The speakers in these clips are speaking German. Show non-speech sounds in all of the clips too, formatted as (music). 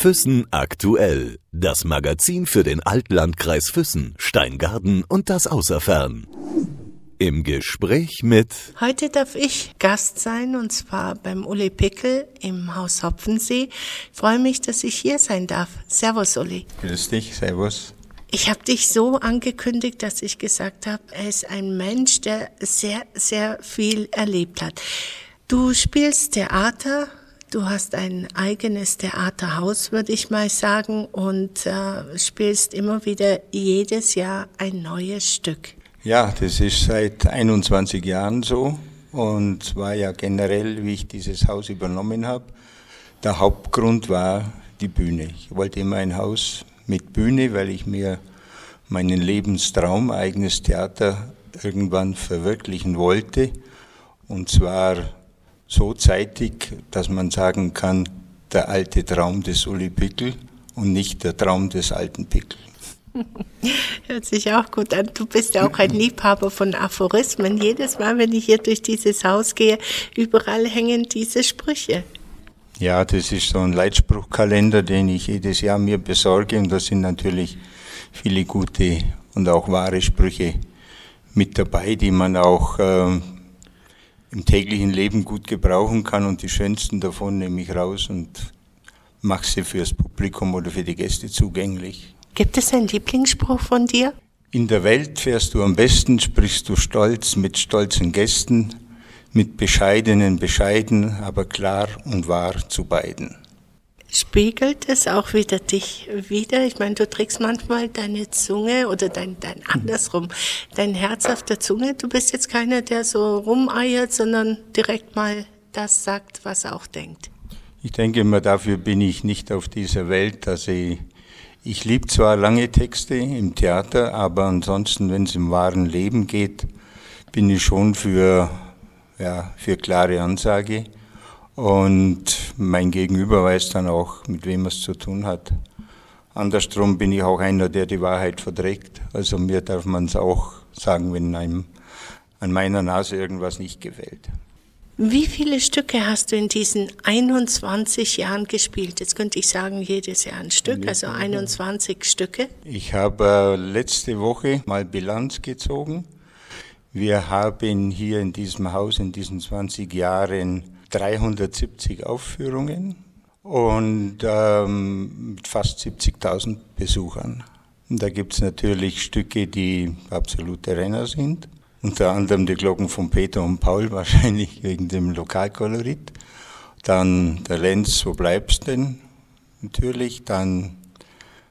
Füssen aktuell. Das Magazin für den Altlandkreis Füssen, Steingarten und das Außerfern. Im Gespräch mit Heute darf ich Gast sein und zwar beim Uli Pickel im Haus Hopfensee. Ich freue mich, dass ich hier sein darf. Servus, Uli. Grüß dich, servus. Ich habe dich so angekündigt, dass ich gesagt habe, er ist ein Mensch, der sehr, sehr viel erlebt hat. Du spielst Theater, du hast ein eigenes Theaterhaus, würde ich mal sagen, und äh, spielst immer wieder jedes Jahr ein neues Stück. Ja, das ist seit 21 Jahren so und war ja generell, wie ich dieses Haus übernommen habe. Der Hauptgrund war die Bühne. Ich wollte immer ein Haus mit Bühne, weil ich mir meinen Lebenstraum, eigenes Theater, irgendwann verwirklichen wollte. Und zwar so zeitig, dass man sagen kann, der alte Traum des Uli Pickel und nicht der Traum des alten Pickel. (laughs) Hört sich auch gut an. Du bist ja auch ein Liebhaber von Aphorismen. Jedes Mal, wenn ich hier durch dieses Haus gehe, überall hängen diese Sprüche. Ja, das ist so ein Leitspruchkalender, den ich jedes Jahr mir besorge und da sind natürlich viele gute und auch wahre Sprüche mit dabei, die man auch äh, im täglichen Leben gut gebrauchen kann und die schönsten davon nehme ich raus und mache sie fürs Publikum oder für die Gäste zugänglich. Gibt es einen Lieblingsspruch von dir? In der Welt fährst du am besten, sprichst du stolz mit stolzen Gästen, mit bescheidenen bescheiden, aber klar und wahr zu beiden. Spiegelt es auch wieder dich wieder? Ich meine, du trägst manchmal deine Zunge oder dein, dein (laughs) andersrum, dein Herz auf der Zunge. Du bist jetzt keiner, der so rumeiert, sondern direkt mal das sagt, was er auch denkt. Ich denke immer, dafür bin ich nicht auf dieser Welt, dass ich, ich liebe zwar lange Texte im Theater, aber ansonsten, wenn es im wahren Leben geht, bin ich schon für, ja, für klare Ansage. Und mein Gegenüber weiß dann auch, mit wem er es zu tun hat. Andersrum bin ich auch einer, der die Wahrheit verträgt. Also mir darf man es auch sagen, wenn einem an meiner Nase irgendwas nicht gefällt. Wie viele Stücke hast du in diesen 21 Jahren gespielt? Jetzt könnte ich sagen, jedes Jahr ein Stück, also 21 Stücke. Ich habe äh, letzte Woche mal Bilanz gezogen. Wir haben hier in diesem Haus in diesen 20 Jahren 370 Aufführungen und ähm, fast 70.000 Besuchern. Und da gibt es natürlich Stücke, die absolute Renner sind. Unter anderem die Glocken von Peter und Paul, (laughs) wahrscheinlich wegen dem Lokalkolorit. Dann der Lenz, wo bleibst denn? Natürlich. Dann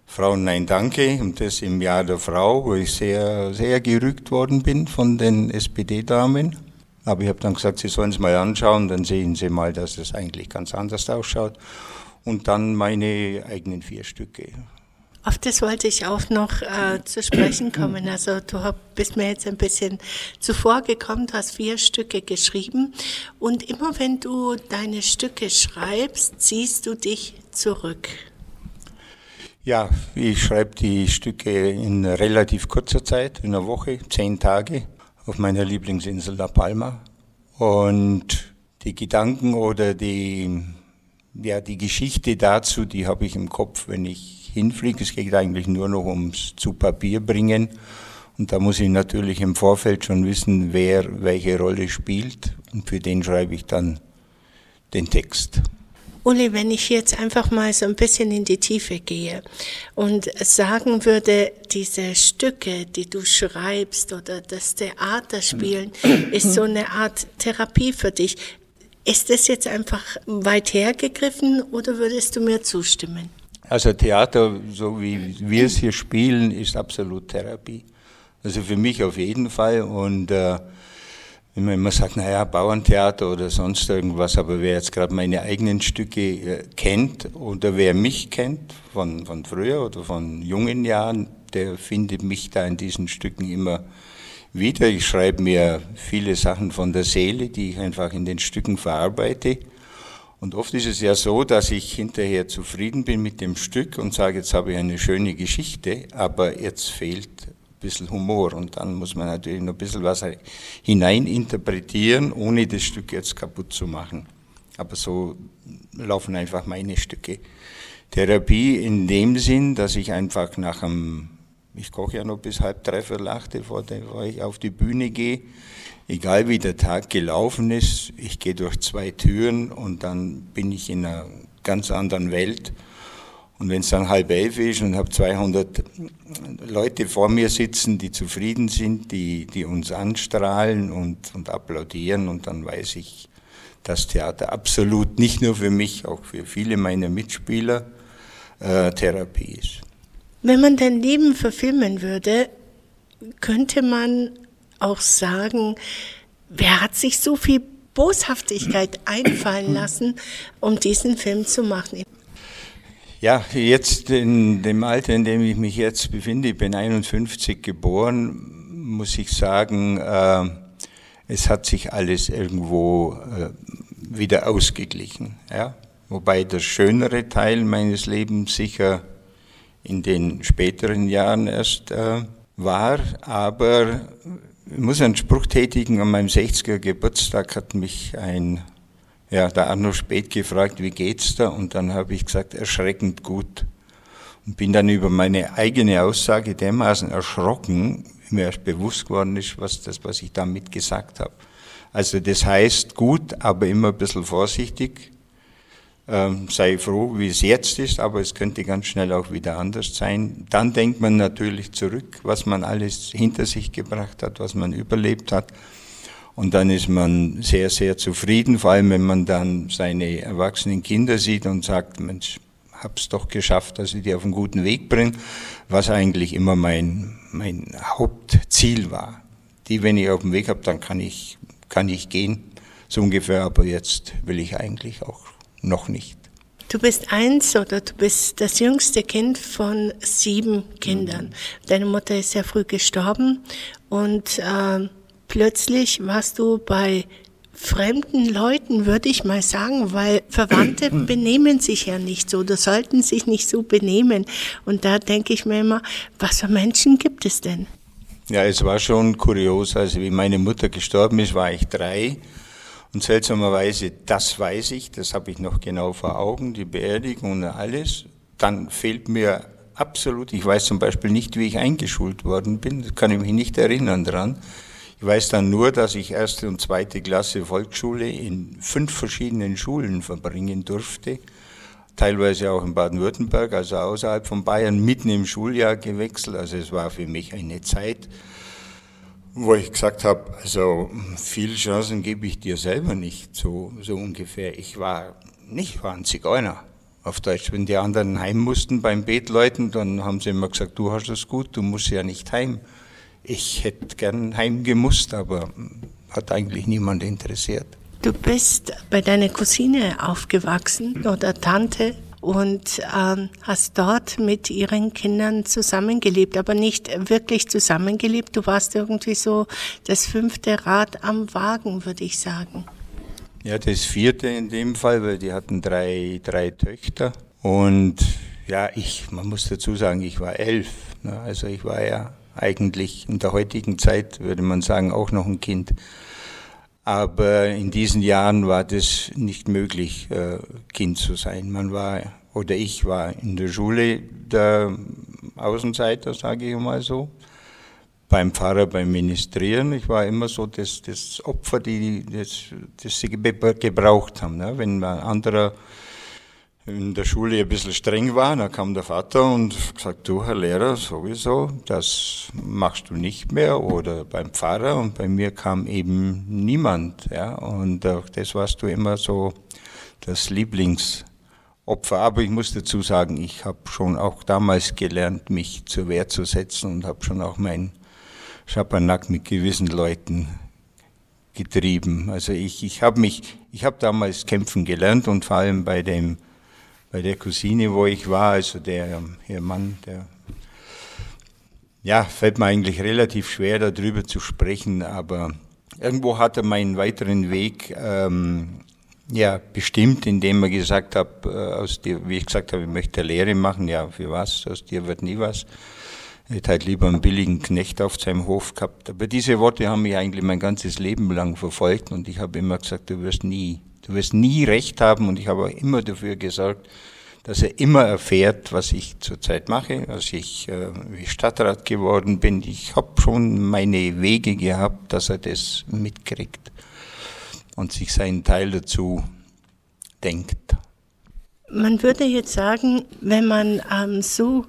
Frauen Nein Danke und das im Jahr der Frau, wo ich sehr, sehr gerügt worden bin von den SPD-Damen. Aber ich habe dann gesagt, Sie sollen es mal anschauen, dann sehen Sie mal, dass es eigentlich ganz anders ausschaut. Und dann meine eigenen vier Stücke. Auf das wollte ich auch noch äh, zu sprechen kommen. Also du bist mir jetzt ein bisschen zuvor gekommen, du hast vier Stücke geschrieben und immer wenn du deine Stücke schreibst, ziehst du dich zurück. Ja, ich schreibe die Stücke in relativ kurzer Zeit, in einer Woche, zehn Tage auf meiner Lieblingsinsel La Palma. Und die Gedanken oder die, ja, die Geschichte dazu, die habe ich im Kopf, wenn ich hinfliege. Es geht eigentlich nur noch ums zu Papier bringen. Und da muss ich natürlich im Vorfeld schon wissen, wer welche Rolle spielt. Und für den schreibe ich dann den Text. Uli, wenn ich jetzt einfach mal so ein bisschen in die Tiefe gehe und sagen würde, diese Stücke, die du schreibst oder das Theaterspielen, ist so eine Art Therapie für dich. Ist das jetzt einfach weit hergegriffen oder würdest du mir zustimmen? Also Theater, so wie wir es hier spielen, ist absolut Therapie. Also für mich auf jeden Fall und äh, wenn man immer sagt, naja, Bauerntheater oder sonst irgendwas, aber wer jetzt gerade meine eigenen Stücke äh, kennt oder wer mich kennt von, von früher oder von jungen Jahren, der findet mich da in diesen Stücken immer wieder. Ich schreibe mir viele Sachen von der Seele, die ich einfach in den Stücken verarbeite. Und oft ist es ja so, dass ich hinterher zufrieden bin mit dem Stück und sage, jetzt habe ich eine schöne Geschichte, aber jetzt fehlt bisschen Humor und dann muss man natürlich noch ein bisschen was hineininterpretieren, ohne das Stück jetzt kaputt zu machen. Aber so laufen einfach meine Stücke. Therapie in dem Sinn, dass ich einfach nach einem, ich koche ja noch bis halb dreiviertel acht, bevor ich auf die Bühne gehe, egal wie der Tag gelaufen ist, ich gehe durch zwei Türen und dann bin ich in einer ganz anderen Welt. Und wenn es dann halb elf ist und habe 200 Leute vor mir sitzen, die zufrieden sind, die, die uns anstrahlen und, und applaudieren, und dann weiß ich, dass Theater absolut nicht nur für mich, auch für viele meiner Mitspieler äh, Therapie ist. Wenn man dein Leben verfilmen würde, könnte man auch sagen, wer hat sich so viel Boshaftigkeit einfallen lassen, um diesen Film zu machen? Ja, jetzt in dem Alter, in dem ich mich jetzt befinde, ich bin 51 geboren, muss ich sagen, äh, es hat sich alles irgendwo äh, wieder ausgeglichen. Ja? Wobei der schönere Teil meines Lebens sicher in den späteren Jahren erst äh, war, aber ich muss einen Spruch tätigen, an meinem 60er Geburtstag hat mich ein, ja, der Arno Spät gefragt, wie geht's da? Und dann habe ich gesagt, erschreckend gut. Und bin dann über meine eigene Aussage dermaßen erschrocken, mir erst bewusst geworden ist, was das, was ich damit gesagt habe. Also das heißt gut, aber immer ein bisschen vorsichtig. Ähm, sei froh, wie es jetzt ist, aber es könnte ganz schnell auch wieder anders sein. Dann denkt man natürlich zurück, was man alles hinter sich gebracht hat, was man überlebt hat. Und dann ist man sehr, sehr zufrieden, vor allem wenn man dann seine erwachsenen Kinder sieht und sagt, Mensch, hab's doch geschafft, dass ich die auf einen guten Weg bringe, was eigentlich immer mein, mein Hauptziel war. Die, wenn ich auf dem Weg habe, dann kann ich, kann ich gehen, so ungefähr, aber jetzt will ich eigentlich auch noch nicht. Du bist eins oder du bist das jüngste Kind von sieben Kindern. Mhm. Deine Mutter ist sehr früh gestorben und äh, plötzlich warst du bei fremden Leuten, würde ich mal sagen, weil Verwandte (clears throat) benehmen sich ja nicht so, oder sollten sich nicht so benehmen. Und da denke ich mir immer, was für Menschen gibt es denn? Ja, es war schon kurios. Also wie meine Mutter gestorben ist, war ich drei. Und seltsamerweise, das weiß ich, das habe ich noch genau vor Augen, die Beerdigung und alles. Dann fehlt mir absolut, ich weiß zum Beispiel nicht, wie ich eingeschult worden bin, das kann ich mich nicht erinnern dran. Ich weiß dann nur, dass ich erste und zweite Klasse Volksschule in fünf verschiedenen Schulen verbringen durfte, teilweise auch in Baden-Württemberg, also außerhalb von Bayern, mitten im Schuljahr gewechselt. Also es war für mich eine Zeit, wo ich gesagt habe, also viele Chancen gebe ich dir selber nicht, so, so ungefähr. Ich war nicht, war ein. Auf Deutsch, wenn die anderen heim mussten beim Betleuten, dann haben sie immer gesagt, du hast es gut, du musst ja nicht heim. Ich hätte gern heim gemusst, aber hat eigentlich niemand interessiert. Du bist bei deiner Cousine aufgewachsen (clears throat) oder Tante und ähm, hast dort mit ihren Kindern zusammengelebt, aber nicht wirklich zusammengelebt. Du warst irgendwie so das fünfte Rad am Wagen, würde ich sagen. Ja, das vierte in dem Fall, weil die hatten drei, drei Töchter. Und ja, ich, man muss dazu sagen, ich war elf. Ne? Also ich war ja eigentlich in der heutigen Zeit, würde man sagen, auch noch ein Kind. Aber in diesen Jahren war das nicht möglich, äh, Kind zu sein. Man war, oder ich war in der Schule der Außenseiter, sage ich mal so. Beim Pfarrer, beim Ministrieren. Ich war immer so das, das Opfer, die, das, das sie gebraucht haben. Ne? Wenn ein anderer in der Schule ein bisschen streng war, dann kam der Vater und gesagt, du Herr Lehrer, sowieso, das machst du nicht mehr oder beim Pfarrer und bei mir kam eben niemand, ja, und auch das warst du immer so das Lieblingsopfer. Aber ich muss dazu sagen, ich habe schon auch damals gelernt, mich zur Wehr zu setzen und habe schon auch meinen Schabernack mit gewissen Leuten getrieben. Also ich, ich habe mich, ich habe damals kämpfen gelernt und vor allem bei dem bei der Cousine, wo ich war, also der ihr Mann, der ja, fällt mir eigentlich relativ schwer darüber zu sprechen, aber irgendwo hat er meinen weiteren Weg ähm, ja, bestimmt, indem er gesagt hat, äh, aus dir, wie ich gesagt habe, ich möchte Lehre machen, ja, für was, aus dir wird nie was. Er hätte halt lieber einen billigen Knecht auf seinem Hof gehabt. Aber diese Worte haben mich eigentlich mein ganzes Leben lang verfolgt und ich habe immer gesagt, du wirst nie Du wirst nie recht haben und ich habe auch immer dafür gesorgt, dass er immer erfährt, was ich zurzeit mache, als ich äh, wie Stadtrat geworden bin. Ich habe schon meine Wege gehabt, dass er das mitkriegt und sich seinen Teil dazu denkt. Man würde jetzt sagen, wenn man ähm, so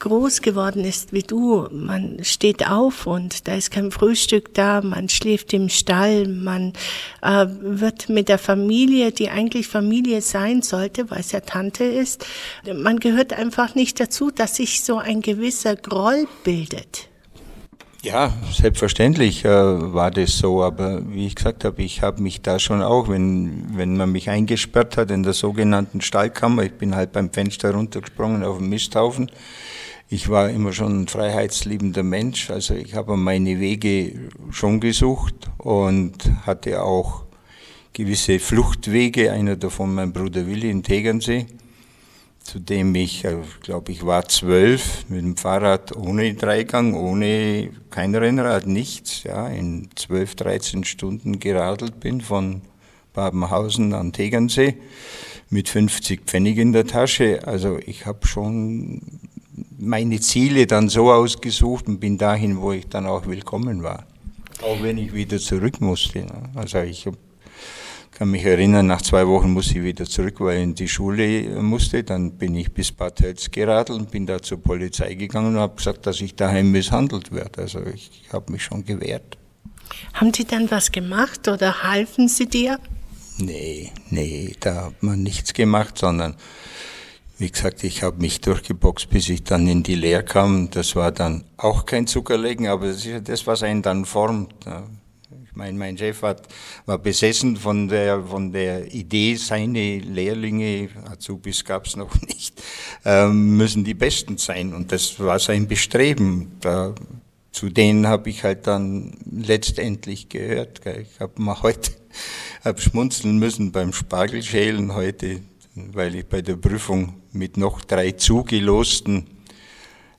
groß geworden ist wie du, man steht auf und da ist kein Frühstück da, man schläft im Stall, man äh, wird mit der Familie, die eigentlich Familie sein sollte, weil es ja Tante ist, man gehört einfach nicht dazu, dass sich so ein gewisser Groll bildet. Ja, selbstverständlich äh, war das so, aber wie ich gesagt habe, ich habe mich da schon auch, wenn, wenn man mich eingesperrt hat in der sogenannten Stallkammer, ich bin halt beim Fenster runtergesprungen auf den Misthaufen, ich war immer schon ein freiheitsliebender Mensch, also ich habe meine Wege schon gesucht und hatte auch gewisse Fluchtwege, einer davon mein Bruder Willi in Tegernsee zu dem ich, äh, glaube ich, war zwölf mit dem Fahrrad ohne Dreigang, ohne kein Rennrad, nichts, ja, in zwölf, dreizehn Stunden geradelt bin von Babenhausen an Tegernsee mit 50 Pfennig in der Tasche. Also ich habe schon meine Ziele dann so ausgesucht und bin dahin, wo ich dann auch willkommen war. Auch wenn ich wieder zurück musste. Ne. Also ich habe kann mich erinnern, nach zwei Wochen musste ich wieder zurück, weil ich in die Schule musste. Dann bin ich bis Bad Tölz geradelt und bin da zur Polizei gegangen und habe gesagt, dass ich daheim misshandelt werde. Also ich habe mich schon gewehrt. Haben die dann was gemacht oder halfen sie dir? Nee, nee, da hat man nichts gemacht, sondern wie gesagt, ich habe mich durchgeboxt, bis ich dann in die Lehre kam. Das war dann auch kein Zuckerlegen, aber das ist ja das, was einen dann formt. Mein, mein Chef hat, war besessen von der, von der Idee, seine Lehrlinge, Azubis gab es noch (laughs) nicht, ähm, müssen die Besten sein. Und das war sein Bestreben. Da, zu denen habe ich halt dann letztendlich gehört. Ich habe mal heute (laughs) hab schmunzeln müssen beim Spargelschälen heute, weil ich bei der Prüfung mit noch drei zugelosten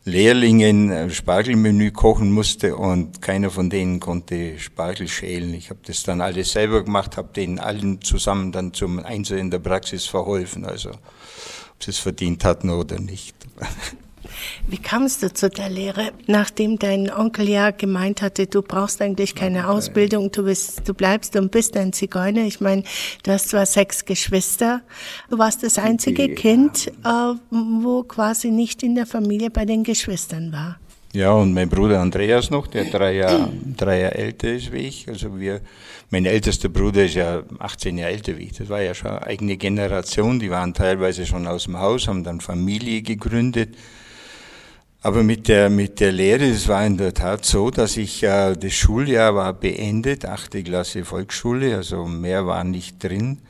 Lehrlingen Spargelmenü kochen musste und keiner von denen konnte Spargel schälen. Ich habe das dann alles selber gemacht, habe denen allen zusammen dann zum Einsatz in der Praxis verholfen, also ob sie es verdient hatten oder nicht. (laughs) Wie kamst du zu der Lehre, nachdem dein Onkel ja gemeint hatte, du brauchst eigentlich keine Ausbildung, du bist, du bleibst und bist ein Zigeuner. Ich meine, du hast zwar sechs Geschwister, du warst das einzige ja. Kind, äh, wo quasi nicht in der Familie bei den Geschwistern war. Ja, und mein Bruder Andreas noch, der drei Jahre, drei Jahre älter ist wie ich. Also wir, mein ältester Bruder ist ja 18 Jahre älter wie ich. Das war ja schon eine eigene Generation. Die waren teilweise schon aus dem Haus, haben dann Familie gegründet. Aber mit der, mit der Lehre, es war in der Tat so, dass ich, äh, das Schuljahr war beendet, achte Klasse Volksschule, also mehr war nicht drin,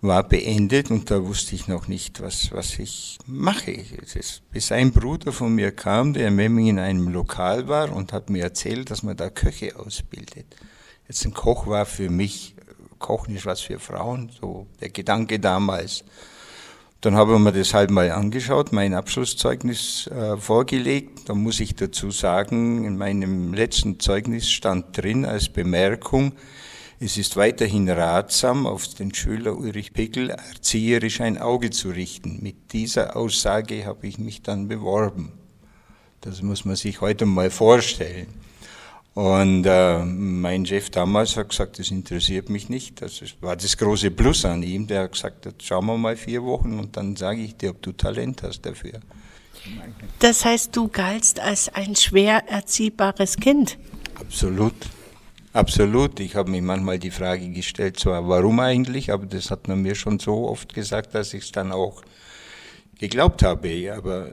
war beendet und da wusste ich noch nicht, was, was ich mache. Ist, bis ein Bruder von mir kam, der in Memmingen in einem Lokal war und hat mir erzählt, dass man da Köche ausbildet. Jetzt ein Koch war für mich, Kochen ist was für Frauen, so der Gedanke damals. Dann habe ich mir das halt mal angeschaut, mein Abschlusszeugnis äh, vorgelegt. Da muss ich dazu sagen, in meinem letzten Zeugnis stand drin als Bemerkung, es ist weiterhin ratsam, auf den Schüler Ulrich Pickel erzieherisch ein Auge zu richten. Mit dieser Aussage habe ich mich dann beworben. Das muss man sich heute mal vorstellen. Und äh, mein Chef damals hat gesagt, das interessiert mich nicht. Das war das große Plus an ihm. Der hat gesagt, jetzt schauen wir mal vier Wochen und dann sage ich dir, ob du Talent hast dafür. Das heißt, du galtst als ein schwer erziehbares Kind. Absolut. Absolut. Ich habe mir manchmal die Frage gestellt, zwar warum eigentlich, aber das hat man mir schon so oft gesagt, dass ich es dann auch geglaubt habe. Aber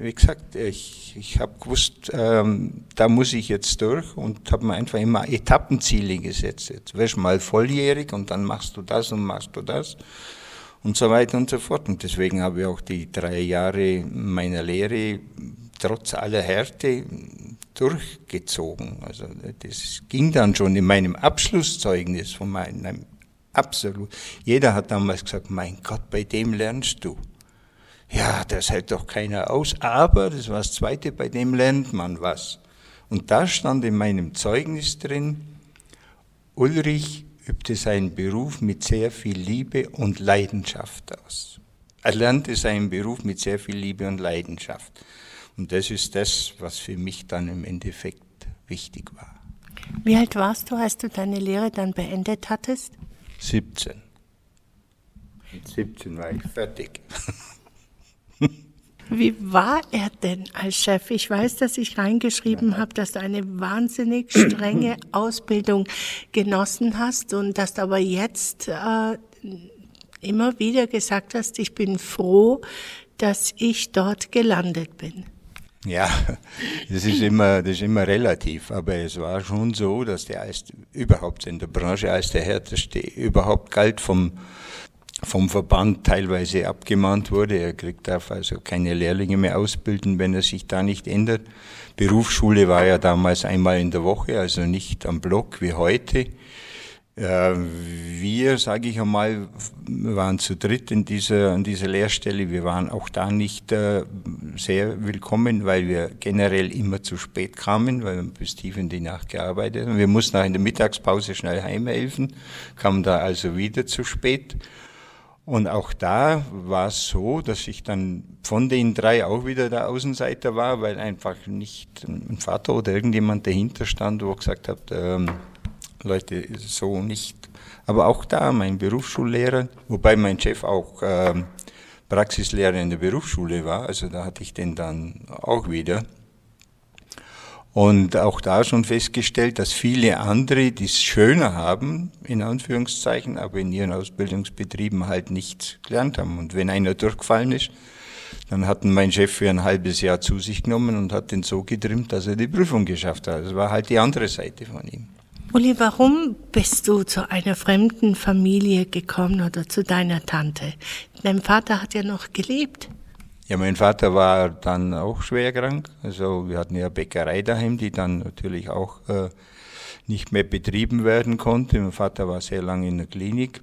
wie gesagt, ich, ich habe gewusst, ähm, da muss ich jetzt durch und habe mir einfach immer Etappenziele gesetzt. Jetzt wirst du mal volljährig und dann machst du das und machst du das und so weiter und so fort. Und deswegen habe ich auch die drei Jahre meiner Lehre trotz aller Härte durchgezogen. Also das ging dann schon in meinem Abschlusszeugnis von meinem absolut. Jeder hat damals gesagt, mein Gott, bei dem lernst du ja, das hält doch keiner aus, aber das war das Zweite, bei dem lernt man was. Und da stand in meinem Zeugnis drin, Ulrich übte seinen Beruf mit sehr viel Liebe und Leidenschaft aus. erlernte seinen Beruf mit sehr viel Liebe und Leidenschaft. Und das ist das, was für mich dann im Endeffekt wichtig war. Wie alt warst du, als du deine Lehre dann beendet hattest? 17. Mit 17 war ich fertig. (laughs) Wie war er denn als Chef? Ich weiß, dass ich reingeschrieben habe, dass du eine wahnsinnig (clears throat) strenge Ausbildung genossen hast und dass du aber jetzt äh, immer wieder gesagt hast, ich bin froh, dass ich dort gelandet bin. Ja, das ist immer, das ist immer relativ, aber es war schon so, dass der als überhaupt in der Branche als der härteste überhaupt galt vom vom Verband teilweise abgemahnt wurde. Er kriegt darf also keine Lehrlinge mehr ausbilden, wenn er sich da nicht ändert. Berufsschule war ja damals einmal in der Woche, also nicht am Block wie heute. Äh, wir, sage ich einmal, waren zu dritt in dieser, an dieser Lehrstelle. Wir waren auch da nicht äh, sehr willkommen, weil wir generell immer zu spät kamen, weil wir bis tief in die Nacht gearbeitet haben. Wir mussten auch in der Mittagspause schnell heimhelfen, kamen da also wieder zu spät. Und auch da war es so, dass ich dann von den drei auch wieder der Außenseiter war, weil einfach nicht ein Vater oder irgendjemand dahinter stand, wo gesagt hat, ähm, Leute, so nicht. Aber auch da, mein Berufsschullehrer, wobei mein Chef auch ähm, Praxislehrer in der Berufsschule war, also da hatte ich den dann auch wieder. Und auch da schon festgestellt, dass viele andere, die es schöner haben, in Anführungszeichen, aber in ihren Ausbildungsbetrieben halt nichts gelernt haben. Und wenn einer durchgefallen ist, dann hat mein Chef für ein halbes Jahr zu sich genommen und hat den so getrimmt, dass er die Prüfung geschafft hat. Das war halt die andere Seite von ihm. Uli, warum bist du zu einer fremden Familie gekommen oder zu deiner Tante? Dein Vater hat ja noch gelebt. Ja, mein Vater war dann auch schwer krank. Also wir hatten ja Bäckerei daheim, die dann natürlich auch äh, nicht mehr betrieben werden konnte. Mein Vater war sehr lange in der Klinik.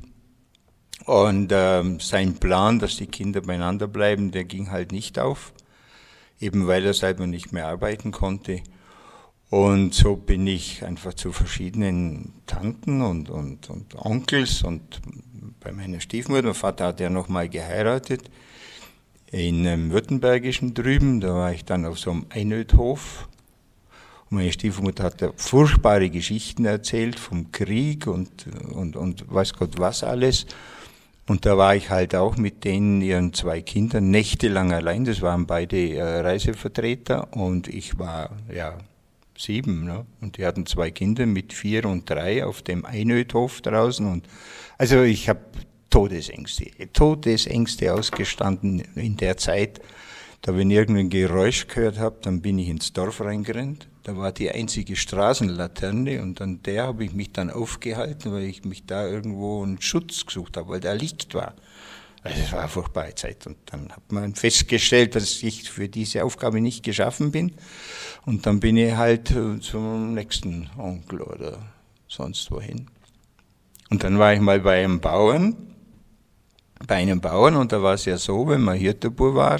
Und ähm, sein Plan, dass die Kinder beieinander bleiben, der ging halt nicht auf. Eben weil er selber nicht mehr arbeiten konnte. Und so bin ich einfach zu verschiedenen Tanten und, und, und Onkels und bei meiner Stiefmutter, mein Vater hat ja nochmal geheiratet, in einem Württembergischen drüben, da war ich dann auf so einem Einödhof. Und meine Stiefmutter hat furchtbare Geschichten erzählt vom Krieg und, und, und weiß Gott was alles. Und da war ich halt auch mit denen, ihren zwei Kindern, nächtelang allein. Das waren beide äh, Reisevertreter und ich war, ja, sieben. Ne? Und die hatten zwei Kinder mit vier und drei auf dem Einödhof draußen. Und also ich habe Todesängste, Todesängste ausgestanden in der Zeit. Da wenn ich irgendein Geräusch gehört habe, dann bin ich ins Dorf reingerannt. Da war die einzige Straßenlaterne und an der habe ich mich dann aufgehalten, weil ich mich da irgendwo einen Schutz gesucht habe, weil da Licht war. Also es war eine furchtbare Zeit. Und dann hat man festgestellt, dass ich für diese Aufgabe nicht geschaffen bin. Und dann bin ich halt äh, zum nächsten Onkel oder sonst wohin. Und dann war ich mal bei einem Bauern bei einem Bauern und da war es ja so, wenn man Hirtebur war,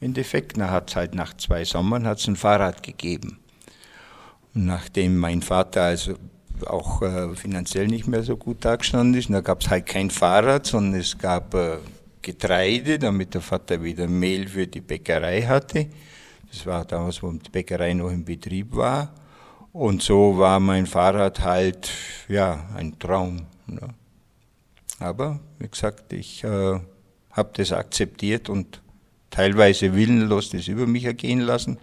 im Endeffekt, dann hat es halt nach zwei Sommern hat's ein Fahrrad gegeben. Und nachdem mein Vater also auch äh, finanziell nicht mehr so gut dagestanden ist, da gab es halt kein Fahrrad, sondern es gab äh, Getreide, damit der Vater wieder Mehl für die Bäckerei hatte. Das war damals, wo die Bäckerei noch im Betrieb war. Und so war mein Fahrrad halt, ja, ein Traum. Ne? Aber wie gesagt, ich äh, habe das akzeptiert und teilweise willenlos das über mich ergehen lassen.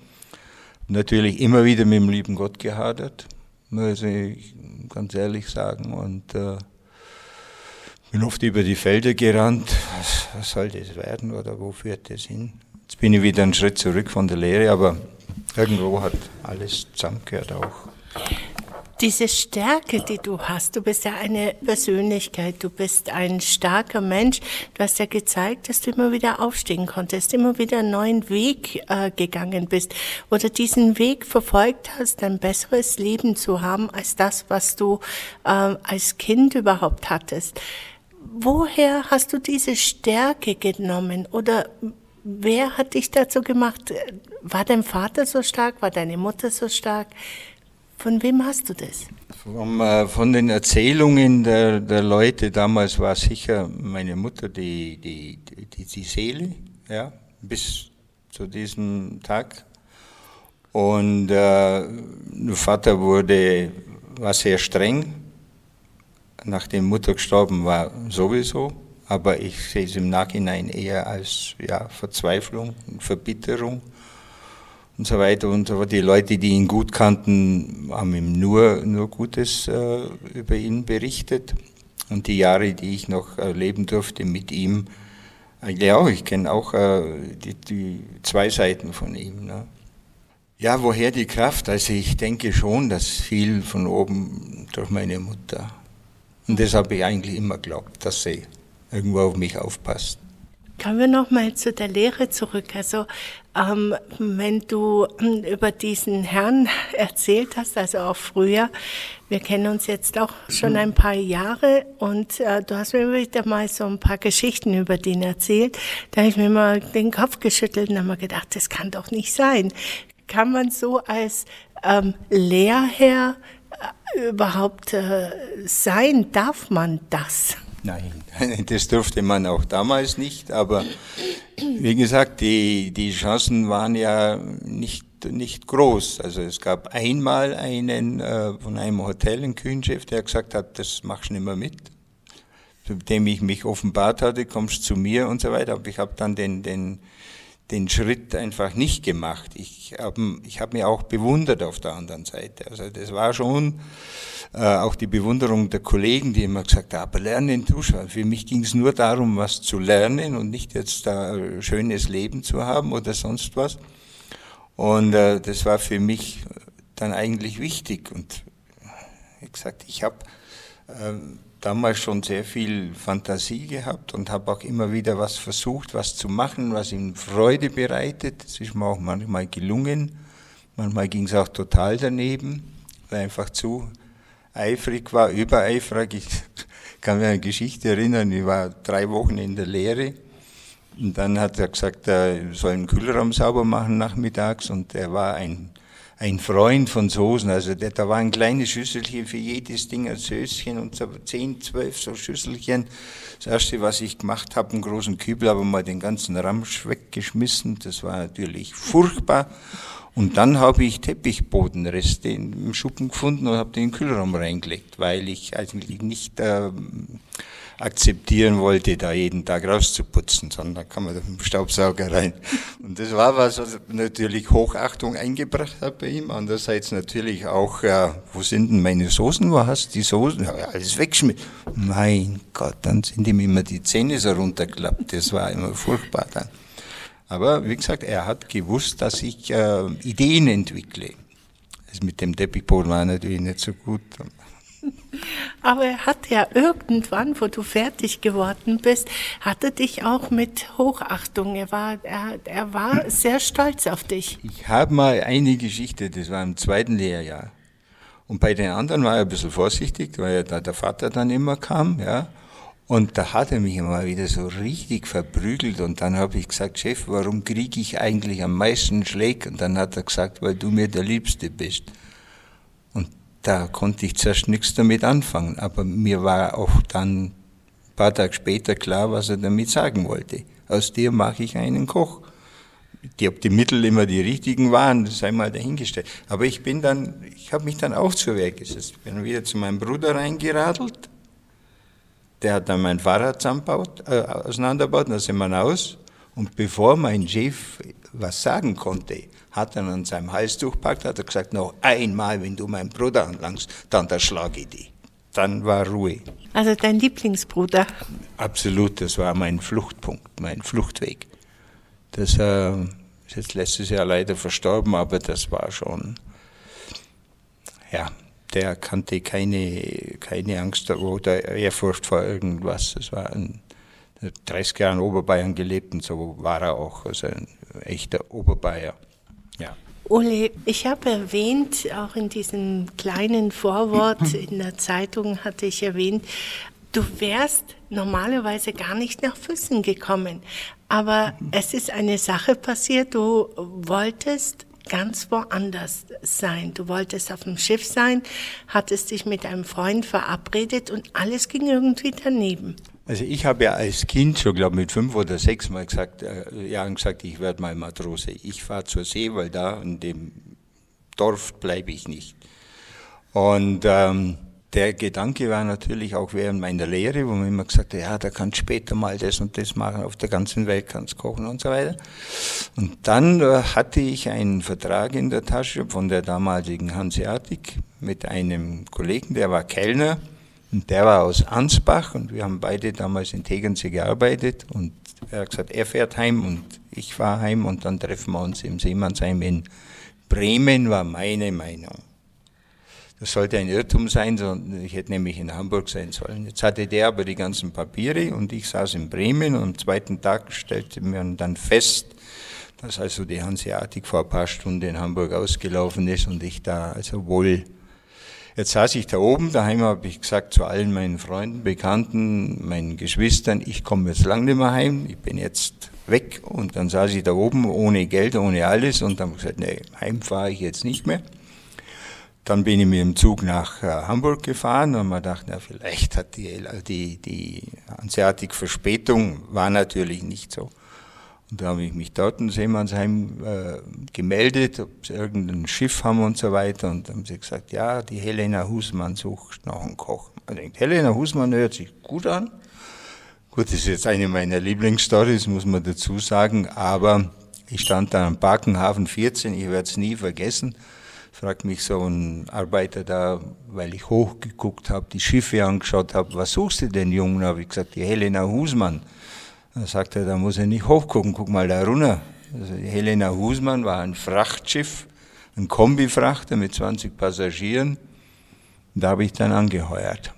Natürlich immer wieder mit dem lieben Gott gehadert, muss ich ganz ehrlich sagen. Und äh, bin oft über die Felder gerannt. Was, was soll das werden oder wo führt das hin? Jetzt bin ich wieder einen Schritt zurück von der Lehre, aber irgendwo hat alles zusammengehört auch diese Stärke, die du hast, du bist ja eine Persönlichkeit, du bist ein starker Mensch. Du hast ja gezeigt, dass du immer wieder aufstehen konntest, immer wieder einen neuen Weg äh, gegangen bist oder diesen Weg verfolgt hast, ein besseres Leben zu haben als das, was du äh, als Kind überhaupt hattest. Woher hast du diese Stärke genommen oder wer hat dich dazu gemacht? War dein Vater so stark? War deine Mutter so stark? Von wem hast du das? Vom, äh, von den Erzählungen der, der Leute damals war sicher meine Mutter die, die, die, die Seele, ja, bis zu diesem Tag. Und äh, Vater wurde, war sehr streng, nachdem Mutter gestorben war, sowieso. Aber ich sehe es im Nachhinein eher als ja, Verzweiflung, Verbitterung und so weiter und fort. Die Leute, die ihn gut kannten, haben ihm nur, nur Gutes äh, über ihn berichtet. Und die Jahre, die ich noch erleben durfte mit ihm, eigentlich auch, ich kenne auch äh, die, die, zwei Seiten von ihm. Ne? Ja, woher die Kraft? Also ich denke schon, dass viel von oben durch meine Mutter. Und das habe ich eigentlich immer geglaubt, dass sie irgendwo auf mich aufpasst. Kommen wir nochmal zu der Lehre zurück. Also ähm, wenn du ähm, über diesen Herrn (laughs) erzählt hast, also auch früher, wir kennen uns jetzt auch schon ein paar Jahre und äh, du hast mir wieder mal so ein paar Geschichten über den erzählt. Da habe ich mir mal den Kopf geschüttelt und habe mir gedacht, das kann doch nicht sein. Kann man so als ähm, Lehrherr äh, überhaupt äh, sein? Darf man das? Nein, (laughs) das durfte man auch damals nicht, aber wie gesagt, die, die Chancen waren ja nicht, nicht groß. Also es gab einmal einen äh, von einem Hotel, einen Kühnchef, der gesagt hat, das machst du nicht mehr mit. Mit dem ich mich offenbart hatte, kommst zu mir und so weiter. Aber ich habe dann den, den, den Schritt einfach nicht gemacht. Ich habe ich hab mich auch bewundert auf der anderen Seite. Also das war schon äh, auch die Bewunderung der Kollegen, die immer gesagt haben, aber lernen tust du. Für mich ging es nur darum, was zu lernen und nicht jetzt da ein schönes Leben zu haben oder sonst was. Und äh, das war für mich dann eigentlich wichtig. Und wie gesagt, ich habe äh, damals schon sehr viel Fantasie gehabt und habe auch immer wieder was versucht, was zu machen, was ihm Freude bereitet. Das ist mir auch manchmal gelungen. Manchmal ging es auch total daneben, weil einfach zu eifrig war, übereifrig. Ich (laughs) kann mich an eine Geschichte erinnern, ich war drei Wochen in der Lehre und dann hat er gesagt, er soll den Kühlraum sauber machen nachmittags und er war ein, ein Freund von Soßen. Also der, da war ein kleines Schüsselchen für jedes Ding, ein Söschen und so zehn, zwölf so Schüsselchen. Das erste, was ich gemacht habe, einen großen Kübel, aber mal den ganzen Ramsch weggeschmissen. Das war natürlich furchtbar. Und dann habe ich Teppichbodenreste im Schuppen gefunden und habe den in den Kühlraum reingelegt, weil ich eigentlich nicht äh, akzeptieren wollte, da jeden Tag rauszuputzen, sondern da kann man mit dem Staubsauger rein. Und das war was, was natürlich Hochachtung eingebracht hat bei ihm. Andererseits natürlich auch, äh, wo sind denn meine Soßen? Wo hast du die Soßen? Ja, alles wegschmissen. Mein Gott, dann sind ihm immer die Zähne so runtergeklappt. Das war immer furchtbar dann. Aber wie gesagt, er hat gewusst, dass ich äh, Ideen entwickle. Das mit dem Teppichboden war natürlich nicht so gut. Aber er hat ja irgendwann, wo du fertig geworden bist, hatte dich auch mit Hochachtung. Er war, er, er war sehr stolz auf dich. Ich habe mal eine Geschichte, das war im zweiten Lehrjahr. Und bei den anderen war er ein bisschen vorsichtig, weil ja da der Vater dann immer kam, ja. Und da hat er mich immer wieder so richtig verprügelt und dann habe ich gesagt, Chef, warum kriege ich eigentlich am meisten Schläge? Und dann hat er gesagt, weil du mir der Liebste bist. Da konnte ich zuerst nichts damit anfangen, aber mir war auch dann ein paar Tage später klar, was er damit sagen wollte. Aus dir mache ich einen Koch. Die, ob die Mittel immer die richtigen waren, sei mal dahingestellt. Aber ich bin dann, ich habe mich dann auch zur Wehr gesetzt. Bin wieder zu meinem Bruder reingeradelt der hat dann mein Fahrrad zusammenbaut, äh, auseinandergebaut, dann sind wir aus. Und bevor mein Chef was sagen konnte, hat er an seinem Halstuch gepackt, hat er gesagt, noch einmal, wenn du meinen Bruder anlangst, dann erschlage ich dich. Dann war Ruhe. Also dein Lieblingsbruder? Absolut, das war mein Fluchtpunkt, mein Fluchtweg. Das äh, ist jetzt letztes Jahr leider verstorben, aber das war schon, ja, der kannte keine, keine Angst oder Ehrfurcht vor irgendwas. Es war ein 30 Jahre in Oberbayern gelebt und so war er auch, also ein echter Oberbayer. Ja. Ole, ich habe erwähnt, auch in diesem kleinen Vorwort (clears throat) in der Zeitung hatte ich erwähnt, du wärst normalerweise gar nicht nach Füssen gekommen. Aber es ist eine Sache passiert, du wolltest ganz woanders sein. Du wolltest auf dem Schiff sein, hattest dich mit einem Freund verabredet und alles ging irgendwie daneben. Also ich habe ja als Kind schon, glaube mit fünf oder sechs Mal gesagt, äh, Jahren gesagt, ich werde mal Matrose. Ich fahre zur See, weil da in dem Dorf bleibe ich nicht. Und ähm, der Gedanke war natürlich auch während meiner Lehre, wo man immer gesagt hat, ja, da kannst später mal das und das machen, auf der ganzen Welt kannst kochen und so weiter. Und dann äh, hatte ich einen Vertrag in der Tasche von der damaligen Hanseatic mit einem Kollegen, der war Kellner und der war aus Ansbach und wir haben beide damals in Tegernsee gearbeitet und er hat gesagt, er fährt heim und ich fahre heim und dann treffen wir uns im Seemannsheim in Bremen, war meine Meinung. Das sollte ein Irrtum sein, sondern ich hätte nämlich in Hamburg sein sollen. Jetzt hatte der aber die ganzen Papiere und ich saß in Bremen und am zweiten Tag stellte man dann fest, dass also die Hanseatic vor ein paar Stunden in Hamburg ausgelaufen ist und ich da also wohl Jetzt saß ich da oben, daheim habe ich gesagt zu allen meinen Freunden, Bekannten, meinen Geschwistern, ich komme jetzt lang nicht mehr heim, ich bin jetzt weg. Und dann saß ich da oben ohne Geld, ohne alles und dann habe ich gesagt, nee, heim fahre ich jetzt nicht mehr. Dann bin ich mit dem Zug nach äh, Hamburg gefahren und man dachte, na, vielleicht hat die, die, die Hanseatic Verspätung, war natürlich nicht so. Und da habe ich mich dort in Seemannsheim äh, gemeldet, ob sie irgendein Schiff haben und so weiter. Und dann haben sie gesagt, ja, die Helena Husmann sucht noch einen Koch. Man denkt, Helena Husmann hört sich gut an. Gut, das ist jetzt eine meiner Lieblingsstories, muss man dazu sagen. Aber ich stand da am Barkenhafen 14, ich werde es nie vergessen. Fragt mich so ein Arbeiter da, weil ich hochgeguckt habe, die Schiffe angeschaut habe, was suchst du denn, Jungen? Habe ich gesagt, die Helena Husmann. Da sagt er, da muss er nicht hochgucken, guck mal da runter. Also Helena Husmann war ein Frachtschiff, ein Kombifrachter mit 20 Passagieren. Da habe ich dann angeheuert.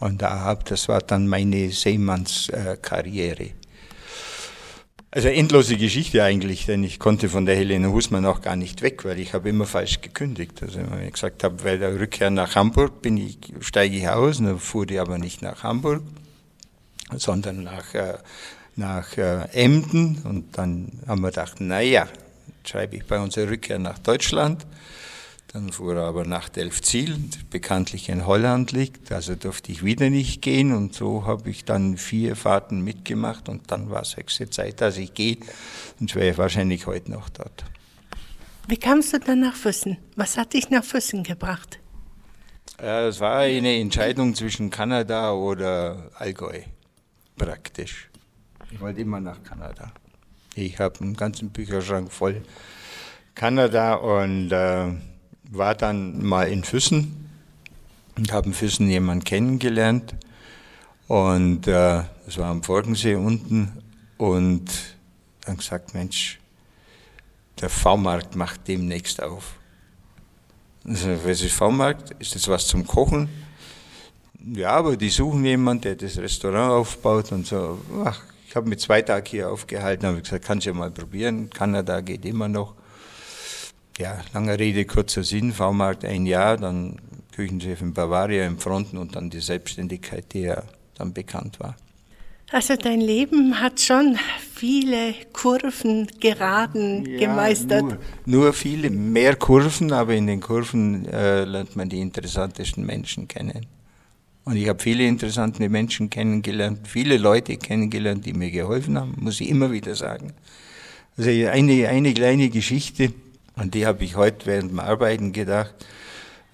Und da hab, das war dann meine Seemannskarriere. Also endlose Geschichte eigentlich, denn ich konnte von der Helena Husmann auch gar nicht weg, weil ich habe immer falsch gekündigt. Also wenn ich gesagt habe, bei der Rückkehr nach Hamburg bin ich, steige ich aus, dann fuhr ich aber nicht nach Hamburg sondern nach, äh, nach äh, Emden. Und dann haben wir gedacht, naja, schreibe ich bei unserer Rückkehr nach Deutschland. Dann fuhr er aber nach Delfzijl, bekanntlich in Holland liegt, also durfte ich wieder nicht gehen und so habe ich dann vier Fahrten mitgemacht und dann war es höchste Zeit, dass ich gehe und wäre wahrscheinlich heute noch dort. Wie kamst du dann nach Füssen? Was hat dich nach Füssen gebracht? Es war eine Entscheidung zwischen Kanada oder Allgäu praktisch. Ich wollte immer nach Kanada. Ich habe einen ganzen Bücherschrank voll Kanada und äh, war dann mal in Füssen und habe in Füssen jemanden kennengelernt. Und äh, das war am Forkensee unten und dann gesagt, Mensch, der V-Markt macht demnächst auf. Also, was ist V-Markt? Ist das was zum Kochen? Ja, aber die suchen jemanden, der das Restaurant aufbaut und so. Ach, ich habe mich zwei Tage hier aufgehalten, habe gesagt, kannst du ja mal probieren. Kanada geht immer noch. Ja, lange Rede, kurzer Sinn, V-Markt ein Jahr, dann Küchenchef in Bavaria im Fronten und dann die Selbstständigkeit, die ja dann bekannt war. Also dein Leben hat schon viele Kurven, Geraden ja, gemeistert. Nur, nur, viele, mehr Kurven, aber in den Kurven äh, lernt man die interessantesten Menschen kennen. Und ich habe viele interessante Menschen kennengelernt, viele Leute kennengelernt, die mir geholfen haben, muss ich immer wieder sagen. Also eine, eine kleine Geschichte, an die habe ich heute während dem Arbeiten gedacht.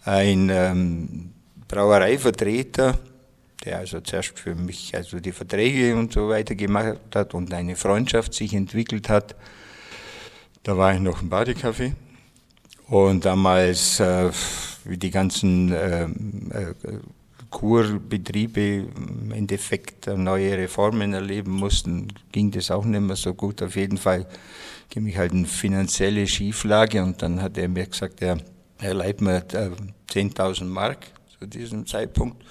Ein ähm, Brauereivertreter, der also zuerst für mich also die Verträge und so weiter gemacht hat und eine Freundschaft sich entwickelt hat. Da war ich noch im Badekaffee und damals, äh, wie die ganzen ähm, äh, Kurbetriebe im Endeffekt neue Reformen erleben mussten, ging das auch nicht mehr so gut. Auf jeden Fall ging ich halt in finanzielle Schieflage und dann hat er mir gesagt, er, er leiht mir 10.000 äh, Mark zu diesem Zeitpunkt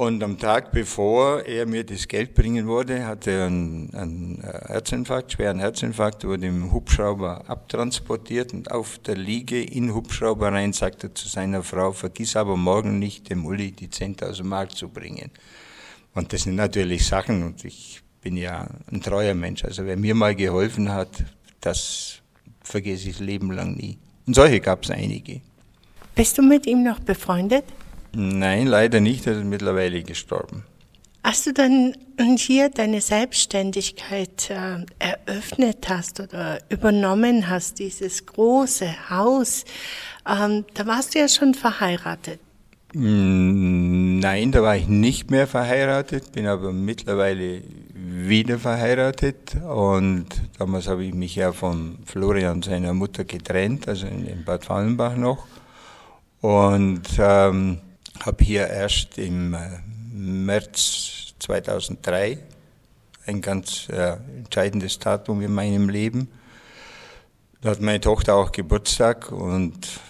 und am Tag bevor er mir das Geld bringen wollte, hatte er einen, einen äh, Herzinfarkt, schweren Herzinfarkt, wurde im Hubschrauber abtransportiert und auf der Liege in Hubschrauber rein sagte er zu seiner Frau, vergiss aber morgen nicht, dem Uli die 10.000 Mark zu bringen. Und das sind natürlich Sachen und ich bin ja ein treuer Mensch. Also wer mir mal geholfen hat, das vergesse ich das Leben lang nie. Und solche gab es einige. Bist du mit ihm noch befreundet? Nein, leider nicht, er ist mittlerweile gestorben. Als du dann hier deine Selbstständigkeit äh, eröffnet hast oder übernommen hast, dieses große Haus, ähm, da warst du ja schon verheiratet. Mm, nein, da war ich nicht mehr verheiratet, bin aber mittlerweile wieder verheiratet und damals habe ich mich ja von Florian seiner Mutter getrennt, also in Bad Fallenbach noch und ähm, habe hier erst im äh, März 2003 ein ganz äh, entscheidendes Datum in meinem Leben. Da hat meine Tochter auch Geburtstag und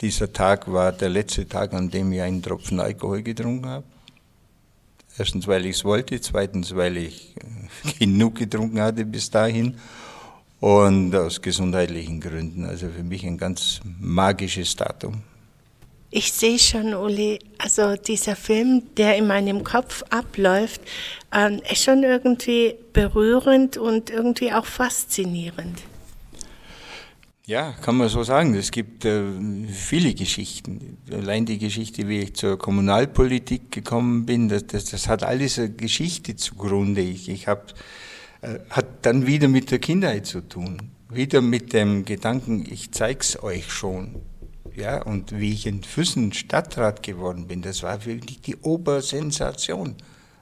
dieser Tag war der letzte Tag, an dem ich einen Tropfen Alkohol getrunken habe. Erstens, weil ich es wollte, zweitens, weil ich äh, (laughs) genug getrunken hatte bis dahin und aus gesundheitlichen Gründen. Also für mich ein ganz magisches Datum. Ich sehe schon, Uli, also dieser Film, der in meinem Kopf abläuft, äh, ist schon irgendwie berührend und irgendwie auch faszinierend. Ja, kann man so sagen. Es gibt äh, viele Geschichten. Allein die Geschichte, wie ich zur Kommunalpolitik gekommen bin, das, das, das hat alles eine Geschichte zugrunde. Ich, ich habe, äh, hat dann wieder mit der Kindheit zu tun. Wieder mit dem Gedanken, ich zeig's euch schon. Ja, und wie ich in Füssen Stadtrat geworden bin, das war wirklich die Obersensation.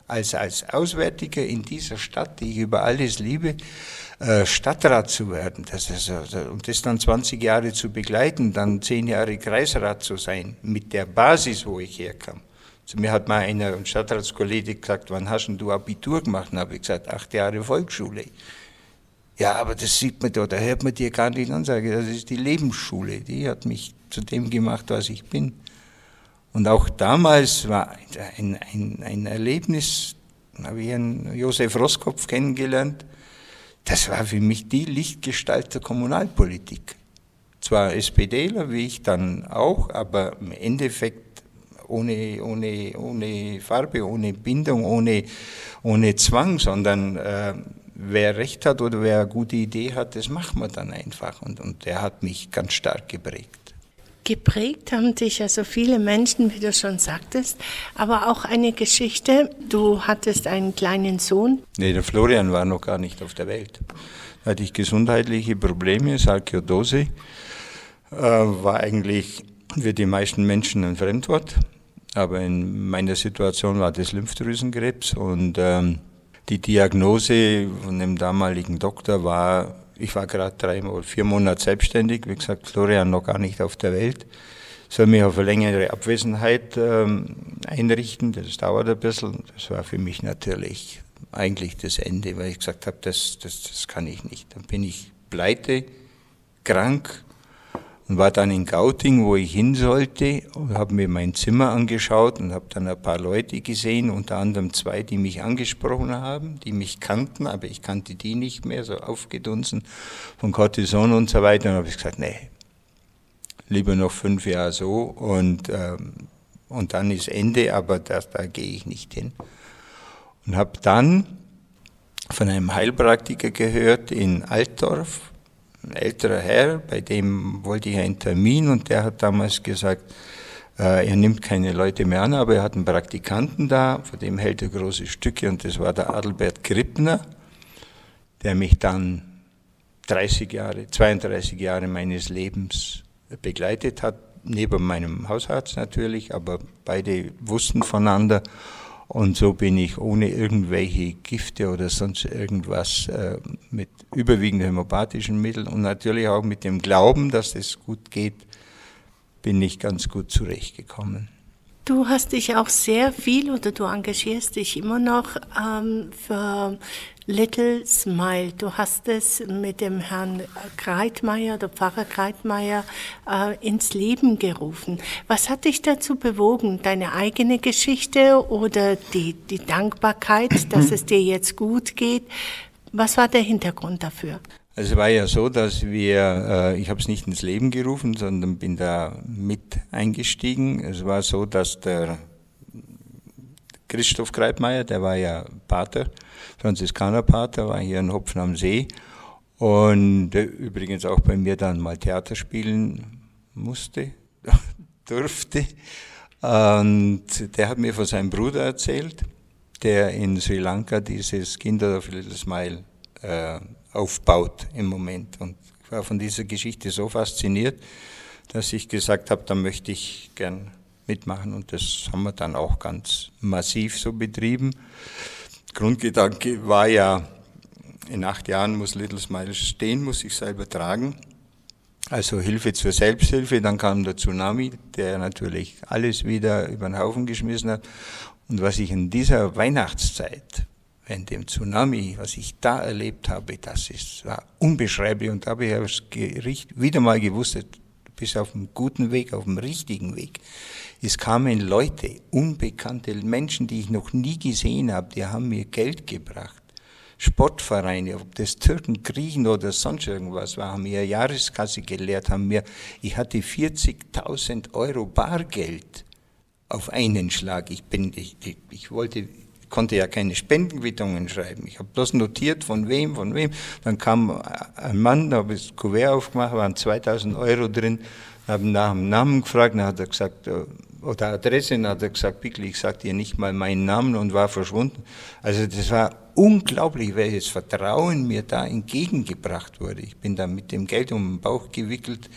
Als, als Auswärtiger in dieser Stadt, die ich über alles liebe, äh, Stadtrat zu werden. Das ist, und das dann 20 Jahre zu begleiten, dann 10 Jahre Kreisrat zu sein, mit der Basis, wo ich herkam. Zu mir hat mal einer, ein Stadtratskollege gesagt, wann hast du Abitur gemacht? Und habe ich gesagt, acht Jahre Volksschule. Ja, aber das sieht man da, da hört man dir gar nicht an, sage das ist die Lebensschule, die hat mich zu dem gemacht, was ich bin. Und auch damals war ein, ein, ein Erlebnis, habe ich einen Josef Roskopf kennengelernt, das war für mich die Lichtgestalt der Kommunalpolitik. Zwar SPDler, wie ich dann auch, aber im Endeffekt ohne, ohne, ohne Farbe, ohne Bindung, ohne, ohne Zwang, sondern äh, wer Recht hat oder wer eine gute Idee hat, das macht man dann einfach. Und, und der hat mich ganz stark geprägt. Geprägt haben dich ja so viele Menschen, wie du schon sagtest, aber auch eine Geschichte. Du hattest einen kleinen Sohn. Nee, der Florian war noch gar nicht auf der Welt. Da hatte ich gesundheitliche Probleme, Sarkoidose, äh, war eigentlich für die meisten Menschen ein Fremdwort. Aber in meiner Situation war das Lymphdrüsenkrebs und ähm, die Diagnose von dem damaligen Doktor war ich war gerade drei oder vier Monate selbstständig, wie gesagt, Florian noch gar nicht auf der Welt. Soll mich auf eine längere Abwesenheit ähm, einrichten, das dauert ein bisschen. Das war für mich natürlich eigentlich das Ende, weil ich gesagt habe, das, das, das kann ich nicht. Dann bin ich pleite, krank, und war dann in Gauting, wo ich hin sollte, und habe mir mein Zimmer angeschaut und habe dann ein paar Leute gesehen, unter anderem zwei, die mich angesprochen haben, die mich kannten, aber ich kannte die nicht mehr, so aufgedunsen von Cortison und so weiter. Und habe ich gesagt, nee, lieber noch fünf Jahre so und, ähm, und dann ist Ende, aber das, da gehe ich nicht hin. Und habe dann von einem Heilpraktiker gehört in Altdorf, ein älterer Herr, bei dem wollte ich einen Termin und der hat damals gesagt, äh, er nimmt keine Leute mehr an, aber er hat einen Praktikanten da, von dem hält er große Stücke und das war der Adelbert Krippner, der mich dann 30 Jahre, 32 Jahre meines Lebens begleitet hat, neben meinem Hausarzt natürlich, aber beide wussten voneinander und so bin ich ohne irgendwelche Gifte oder sonst irgendwas äh, mit überwiegend homöopathischen Mitteln und natürlich auch mit dem Glauben, dass es gut geht, bin ich ganz gut zurechtgekommen. Du hast dich auch sehr viel oder du engagierst dich immer noch ähm, für Little Smile. Du hast es mit dem Herrn Kreitmeier, der Pfarrer Kreitmeier, äh, ins Leben gerufen. Was hat dich dazu bewogen? Deine eigene Geschichte oder die, die Dankbarkeit, dass es dir jetzt gut geht? Was war der Hintergrund dafür? Es war ja so, dass wir, äh, ich habe es nicht ins Leben gerufen, sondern bin da mit eingestiegen. Es war so, dass der Christoph Greitmeier, der war ja Pater, Franziskanerpater, war hier in Hopfen am See. Und übrigens auch bei mir dann mal Theater spielen musste, (laughs) durfte. Und der hat mir von seinem Bruder erzählt, der in Sri Lanka dieses Kinder of Little Smile äh, aufbaut im Moment. Und ich war von dieser Geschichte so fasziniert, dass ich gesagt habe, da möchte ich gern mitmachen. Und das haben wir dann auch ganz massiv so betrieben. Grundgedanke war ja, in acht Jahren muss Little Smile stehen, muss sich selber tragen. Also Hilfe zur Selbsthilfe, dann kam der Tsunami, der natürlich alles wieder über den Haufen geschmissen hat. Und was ich in dieser Weihnachtszeit, in dem Tsunami, was ich da erlebt habe, das ist war unbeschreiblich. Und da habe ich das Gericht wieder mal gewusst, du bist auf einem guten Weg, auf dem richtigen Weg. Es kamen Leute, unbekannte Menschen, die ich noch nie gesehen habe, die haben mir Geld gebracht. Sportvereine, ob das Türken, Griechen oder sonst irgendwas war, haben mir Jahreskasse gelehrt, haben mir, ich hatte 40.000 Euro Bargeld auf einen Schlag. Ich bin, ich, ich wollte, konnte ja keine Spendenquittungen schreiben. Ich habe bloß notiert, von wem, von wem. Dann kam ein Mann, da habe ich das Kuvert aufgemacht, waren 2000 Euro drin, habe nach dem Namen gefragt, dann hat er gesagt, äh, oder Adresse, dann hat er gesagt, Pickel, ich sag dir nicht mal meinen Namen und war verschwunden. Also das war unglaublich, welches Vertrauen mir da entgegengebracht wurde. Ich bin da mit dem Geld um den Bauch gewickelt,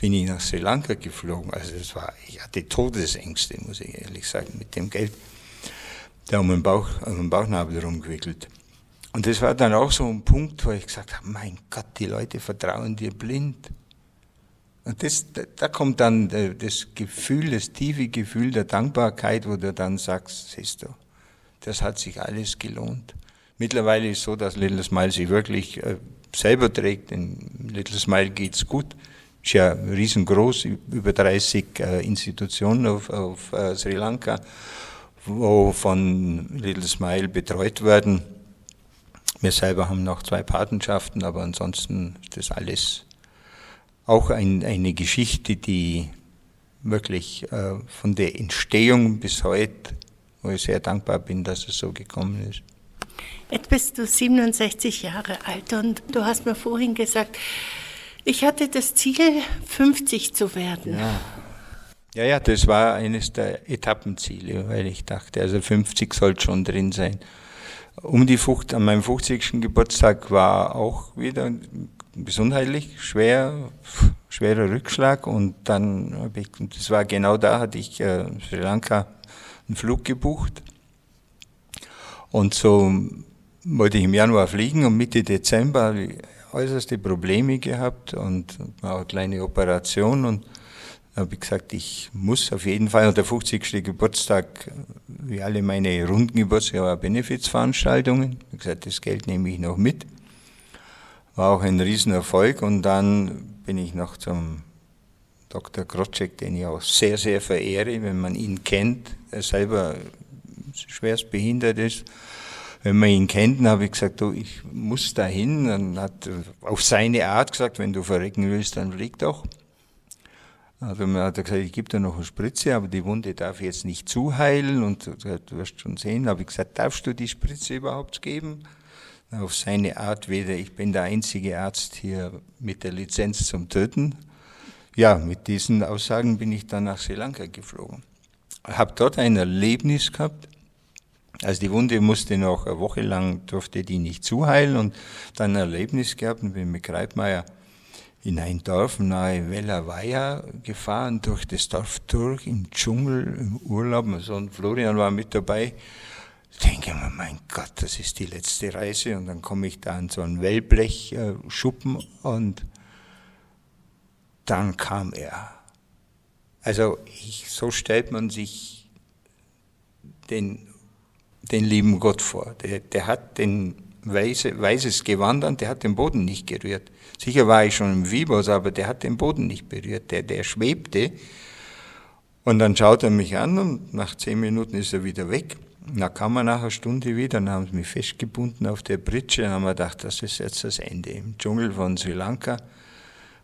bin ich nach Sri Lanka geflogen. Also das war, ich hatte Todesängste, muss ich ehrlich sagen, mit dem Geld da um den Bauch, um den Bauchnabel rumgewickelt. Und das war dann auch so ein Punkt, wo ich gesagt habe, mein Gott, die Leute vertrauen dir blind. Und das, da kommt dann das Gefühl, das tiefe Gefühl der Dankbarkeit, wo du dann sagst, siehst du, das hat sich alles gelohnt. Mittlerweile ist es so, dass Little Smile sich wirklich äh, selber trägt. In Little Smile geht's gut. Ist ja riesengroß, über 30 äh, Institutionen auf, auf äh, Sri Lanka, wo von Little Smile betreut werden. Wir selber haben noch zwei Patenschaften, aber ansonsten ist das alles auch ein, eine Geschichte, die wirklich äh, von der Entstehung bis heute, wo ich sehr dankbar bin, dass es so gekommen ist. Jetzt bist du 67 Jahre alt und du hast mir vorhin gesagt, ich hatte das Ziel, 50 zu werden. Ja. Ja, ja, das war eines der Etappenziele, weil ich dachte, also 50 sollte schon drin sein. Um die Fucht, an meinem 50. Geburtstag war auch wieder gesundheitlich schwer, schwerer Rückschlag und dann habe ich, das war genau da, hatte ich äh, Sri Lanka einen Flug gebucht und so wollte ich im Januar fliegen und Mitte Dezember habe ich äußerste Probleme gehabt und eine kleine Operation und habe ich gesagt, ich muss auf jeden Fall, und der 50. Geburtstag, wie alle meine runden Geburtstage, Benefizveranstaltungen. Ich habe gesagt, das Geld nehme ich noch mit. War auch ein Riesenerfolg und dann bin ich noch zum Dr. Grotschek, den ich auch sehr, sehr verehre, wenn man ihn kennt, er selber schwerst behindert ist wenn man ihn kennt, dann habe ich gesagt, du, ich muss dahin. Dann hat er auf seine Art gesagt, wenn du verrecken willst, dann flieg doch. Also man hat gesagt, ich gebe dir noch eine Spritze, aber die Wunde darf jetzt nicht zuheilen und du wirst schon sehen. Habe ich gesagt, darfst du die Spritze überhaupt geben? Auf seine Art weder, ich bin der einzige Arzt hier mit der Lizenz zum Töten. Ja, mit diesen Aussagen bin ich dann nach Sri Lanka geflogen. Habe dort ein Erlebnis gehabt, also die Wunde musste noch eine Woche lang, durfte die nicht zuheilen und dann ein Erlebnis gehabt und bin mit Greitmeier in ein Dorf nahe Wellerweier gefahren, durch das Dorf durch, im Dschungel, im Urlaub. Mein Sohn Florian war mit dabei. Ich denke mir, mein Gott, das ist die letzte Reise. Und dann komme ich da an so einen Wellblechschuppen und dann kam er. Also ich, so stellt man sich den den lieben Gott vor. Der, der hat den Weise, weißes Gewand an, der hat den Boden nicht gerührt. Sicher war ich schon im Vibos, aber der hat den Boden nicht berührt. Der, der schwebte. Und dann schaut er mich an und nach zehn Minuten ist er wieder weg. Da kam er nach einer Stunde wieder, dann haben sie mich festgebunden auf der Britsche, dann haben wir gedacht, das ist jetzt das Ende im Dschungel von Sri Lanka.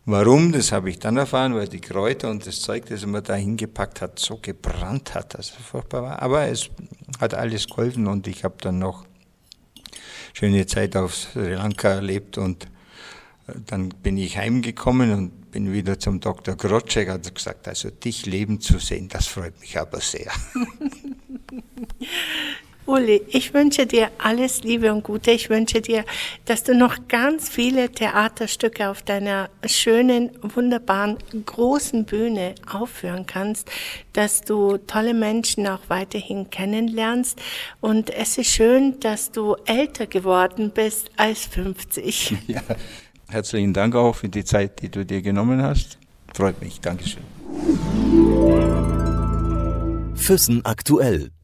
Warum, das habe ich dann erfahren, weil die Kräuter und das Zeug, das man da hingepackt hat, so gebrannt hat, dass es furchtbar war. Aber es hat alles geholfen und ich habe dann noch schöne Zeit auf Sri Lanka erlebt und Dann bin ich heimgekommen und bin wieder zum Dr. Grotschek, hat gesagt, also dich leben zu sehen, das freut mich aber sehr. (laughs) Uli, ich wünsche dir alles Liebe und Gute. Ich wünsche dir, dass du noch ganz viele Theaterstücke auf deiner schönen, wunderbaren, großen Bühne aufführen kannst, dass du tolle Menschen auch weiterhin kennenlernst. Und es ist schön, dass du älter geworden bist als 50. (laughs) Ja, herzlichen Dank auch für die Zeit, die du dir genommen hast. Freut mich. Dankeschön. Füssen aktuell.